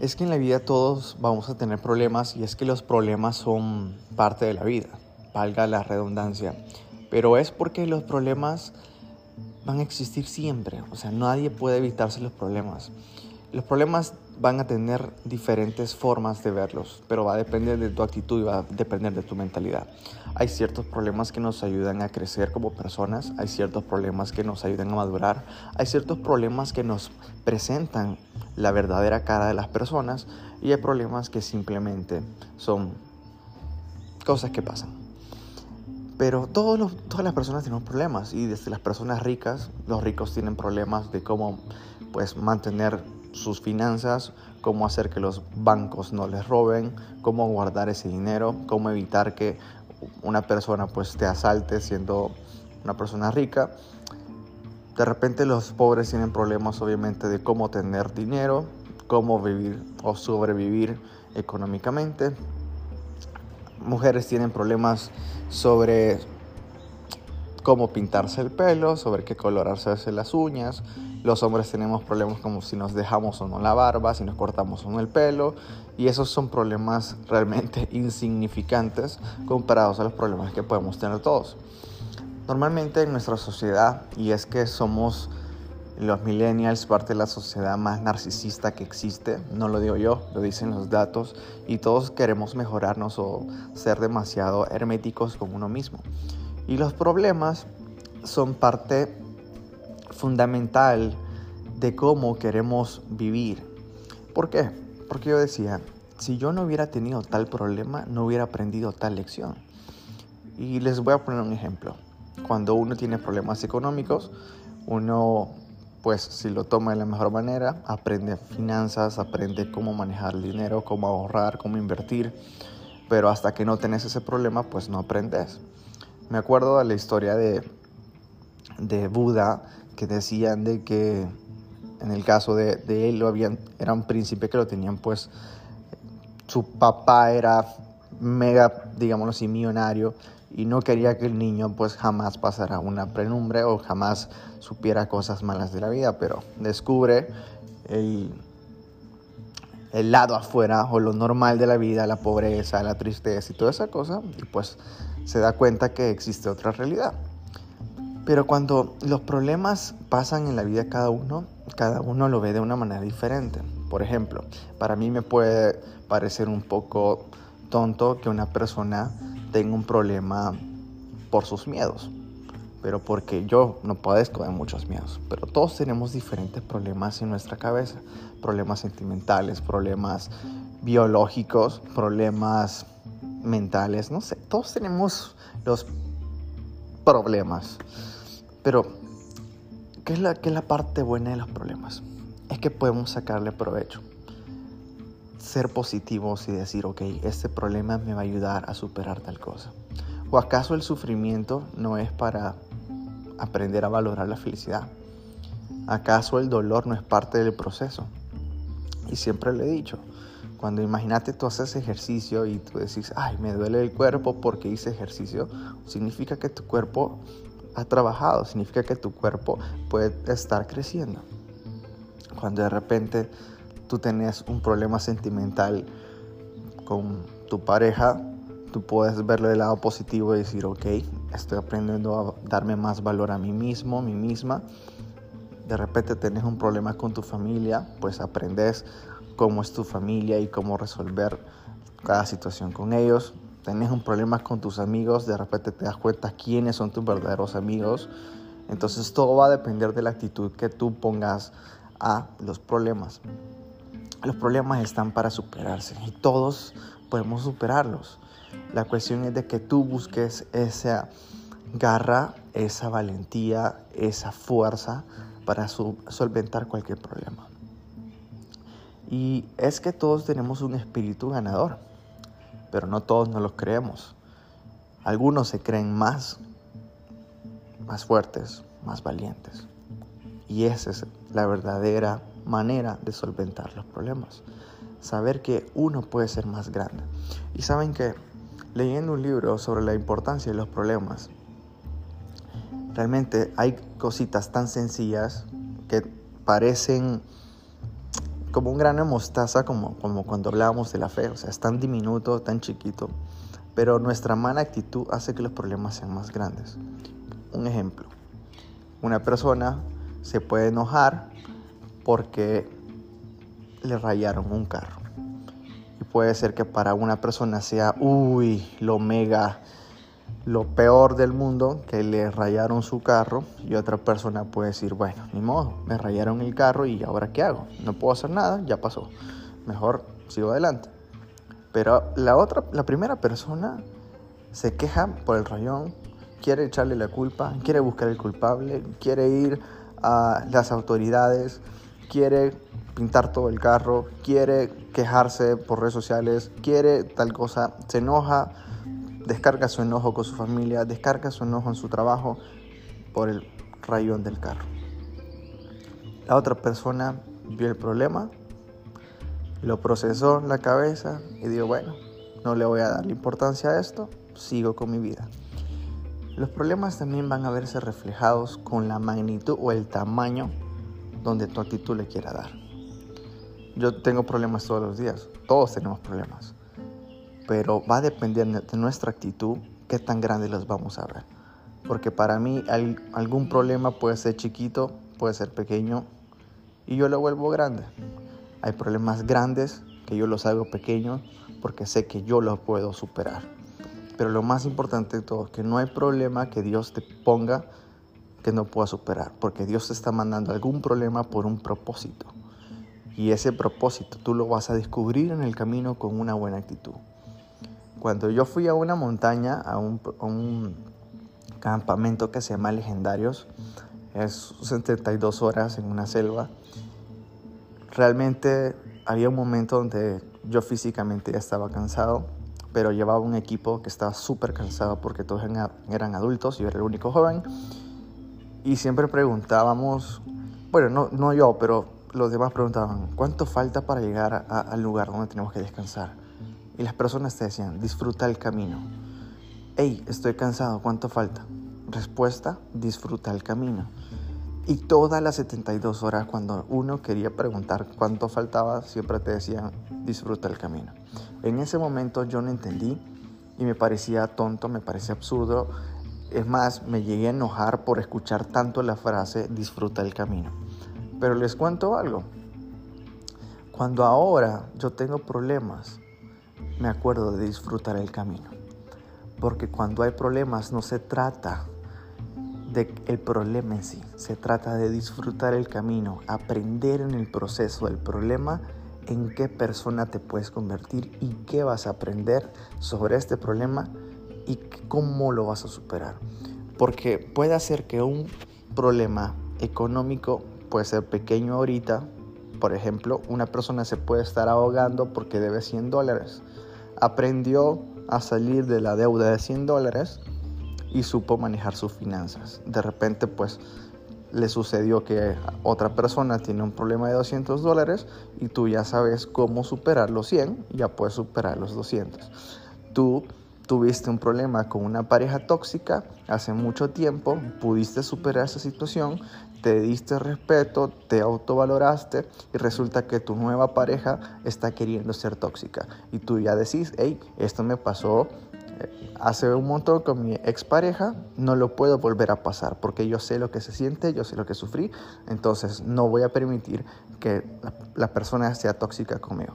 Es que en la vida todos vamos a tener problemas y es que los problemas son parte de la vida, valga la redundancia. Pero es porque los problemas van a existir siempre, o sea, nadie puede evitarse los problemas. Los problemas van a tener diferentes formas de verlos, pero va a depender de tu actitud y va a depender de tu mentalidad. Hay ciertos problemas que nos ayudan a crecer como personas, hay ciertos problemas que nos ayudan a madurar, hay ciertos problemas que nos presentan la verdadera cara de las personas y hay problemas que simplemente son cosas que pasan. Pero todos todas las personas tienen problemas y desde las personas ricas, los ricos tienen problemas de cómo pues mantener sus finanzas, cómo hacer que los bancos no les roben, cómo guardar ese dinero, cómo evitar que una persona pues te asalte siendo una persona rica. De repente los pobres tienen problemas obviamente de cómo tener dinero, cómo vivir o sobrevivir económicamente. Mujeres tienen problemas sobre cómo pintarse el pelo, sobre qué colorarse las uñas, los hombres tenemos problemas como si nos dejamos o no la barba, si nos cortamos o no el pelo, y esos son problemas realmente insignificantes comparados a los problemas que podemos tener todos. Normalmente en nuestra sociedad, y es que somos los millennials parte de la sociedad más narcisista que existe, no lo digo yo, lo dicen los datos, y todos queremos mejorarnos o ser demasiado herméticos con uno mismo. Y los problemas son parte fundamental de cómo queremos vivir. ¿Por qué? Porque yo decía, si yo no hubiera tenido tal problema, no hubiera aprendido tal lección. Y les voy a poner un ejemplo. Cuando uno tiene problemas económicos, uno, pues si lo toma de la mejor manera, aprende finanzas, aprende cómo manejar el dinero, cómo ahorrar, cómo invertir. Pero hasta que no tenés ese problema, pues no aprendes. Me acuerdo de la historia de, de Buda que decían de que en el caso de, de él lo habían, era un príncipe que lo tenían pues, su papá era mega, digámoslo así, millonario y no quería que el niño pues jamás pasara una prenumbre o jamás supiera cosas malas de la vida, pero descubre el, el lado afuera o lo normal de la vida, la pobreza, la tristeza y toda esa cosa, y pues se da cuenta que existe otra realidad. Pero cuando los problemas pasan en la vida de cada uno, cada uno lo ve de una manera diferente. Por ejemplo, para mí me puede parecer un poco tonto que una persona tenga un problema por sus miedos, pero porque yo no padezco de muchos miedos. Pero todos tenemos diferentes problemas en nuestra cabeza, problemas sentimentales, problemas biológicos, problemas mentales, no sé, todos tenemos los problemas. Pero, ¿qué es, la, ¿qué es la parte buena de los problemas? Es que podemos sacarle provecho. Ser positivos y decir, ok, este problema me va a ayudar a superar tal cosa. ¿O acaso el sufrimiento no es para aprender a valorar la felicidad? ¿Acaso el dolor no es parte del proceso? Y siempre le he dicho, cuando imagínate tú haces ejercicio y tú decís, ay, me duele el cuerpo porque hice ejercicio, significa que tu cuerpo ha trabajado, significa que tu cuerpo puede estar creciendo. Cuando de repente tú tenés un problema sentimental con tu pareja, tú puedes verlo del lado positivo y decir, ok, estoy aprendiendo a darme más valor a mí mismo, a mí misma. De repente tenés un problema con tu familia, pues aprendes cómo es tu familia y cómo resolver cada situación con ellos tenés un problema con tus amigos, de repente te das cuenta quiénes son tus verdaderos amigos. Entonces todo va a depender de la actitud que tú pongas a los problemas. Los problemas están para superarse y todos podemos superarlos. La cuestión es de que tú busques esa garra, esa valentía, esa fuerza para solventar cualquier problema. Y es que todos tenemos un espíritu ganador pero no todos nos los creemos. Algunos se creen más, más fuertes, más valientes. Y esa es la verdadera manera de solventar los problemas. Saber que uno puede ser más grande. Y saben que leyendo un libro sobre la importancia de los problemas, realmente hay cositas tan sencillas que parecen como un grano de mostaza, como, como cuando hablábamos de la fe, o sea, es tan diminuto, tan chiquito, pero nuestra mala actitud hace que los problemas sean más grandes. Un ejemplo, una persona se puede enojar porque le rayaron un carro. Y puede ser que para una persona sea, uy, lo mega lo peor del mundo, que le rayaron su carro y otra persona puede decir, bueno, ni modo, me rayaron el carro y ahora qué hago? No puedo hacer nada, ya pasó. Mejor sigo adelante. Pero la otra, la primera persona se queja por el rayón, quiere echarle la culpa, quiere buscar el culpable, quiere ir a las autoridades, quiere pintar todo el carro, quiere quejarse por redes sociales, quiere tal cosa, se enoja descarga su enojo con su familia, descarga su enojo en su trabajo por el rayón del carro. La otra persona vio el problema, lo procesó en la cabeza y dijo, bueno, no le voy a dar importancia a esto, sigo con mi vida. Los problemas también van a verse reflejados con la magnitud o el tamaño donde tu actitud le quiera dar. Yo tengo problemas todos los días, todos tenemos problemas pero va a depender de nuestra actitud qué tan grandes los vamos a ver. Porque para mí algún problema puede ser chiquito, puede ser pequeño y yo lo vuelvo grande. Hay problemas grandes que yo los hago pequeños porque sé que yo los puedo superar. Pero lo más importante de todo que no hay problema que Dios te ponga que no pueda superar, porque Dios te está mandando algún problema por un propósito. Y ese propósito tú lo vas a descubrir en el camino con una buena actitud. Cuando yo fui a una montaña, a un, campamento que se llama Legendarios, es 72 horas en una selva, realmente había un momento donde yo físicamente ya estaba cansado, pero llevaba un equipo que estaba súper cansado porque todos eran adultos y yo era el único joven. Y siempre preguntábamos, bueno, no, no yo, pero los demás preguntaban, ¿cuánto falta para llegar al lugar donde tenemos que descansar? Y las personas te decían, disfruta el camino. Hey, estoy cansado, ¿cuánto falta? Respuesta, disfruta el camino. Y todas las 72 horas cuando uno quería preguntar cuánto faltaba, siempre te decían, disfruta el camino. En ese momento yo no entendí y me parecía tonto, me parecía absurdo. Es más, me llegué a enojar por escuchar tanto la frase, disfruta el camino. Pero les cuento algo. Cuando ahora yo tengo problemas, me acuerdo de disfrutar el camino. Porque cuando hay problemas no se trata de el problema en sí, se trata de disfrutar el camino, aprender en el proceso del problema en qué persona te puedes convertir y qué vas a aprender sobre este problema y cómo lo vas a superar. Porque puede ser que un problema económico puede ser pequeño ahorita, por ejemplo, una persona se puede estar ahogando porque debe 100 dólares aprendió a salir de la deuda de 100 dólares y supo manejar sus finanzas. De repente, pues, le sucedió que otra persona tiene un problema de 200 dólares y tú ya sabes cómo superar los 100, ya puedes superar los 200. Tú tuviste un problema con una pareja tóxica hace mucho tiempo, pudiste superar esa situación, te diste respeto, te autovaloraste y resulta que tu nueva pareja está queriendo ser tóxica. Y tú ya decís, hey, esto me pasó eh, hace un montón con mi expareja, no lo puedo volver a pasar porque yo sé lo que se siente, yo sé lo que sufrí, entonces no voy a permitir que la, la persona sea tóxica conmigo.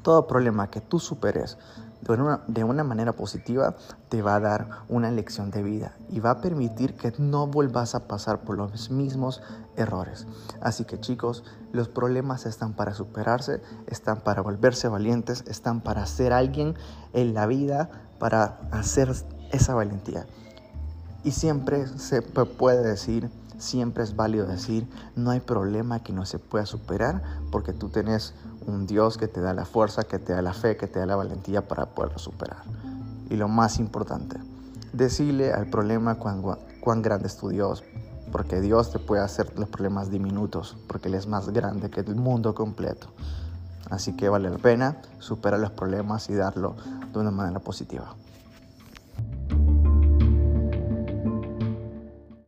Todo problema que tú superes de una, de una manera positiva te va a dar una lección de vida y va a permitir que no vuelvas a pasar por los mismos errores. Así que chicos, los problemas están para superarse, están para volverse valientes, están para ser alguien en la vida, para hacer esa valentía. Y siempre se puede decir, siempre es válido decir, no hay problema que no se pueda superar porque tú tenés un Dios que te da la fuerza, que te da la fe, que te da la valentía para poderlo superar. Y lo más importante, decirle al problema cuán, grande es tu Dios, porque Dios te puede hacer los problemas diminutos, porque Él es más grande que el mundo completo. Así que vale la pena superar los problemas y darlo de una manera positiva.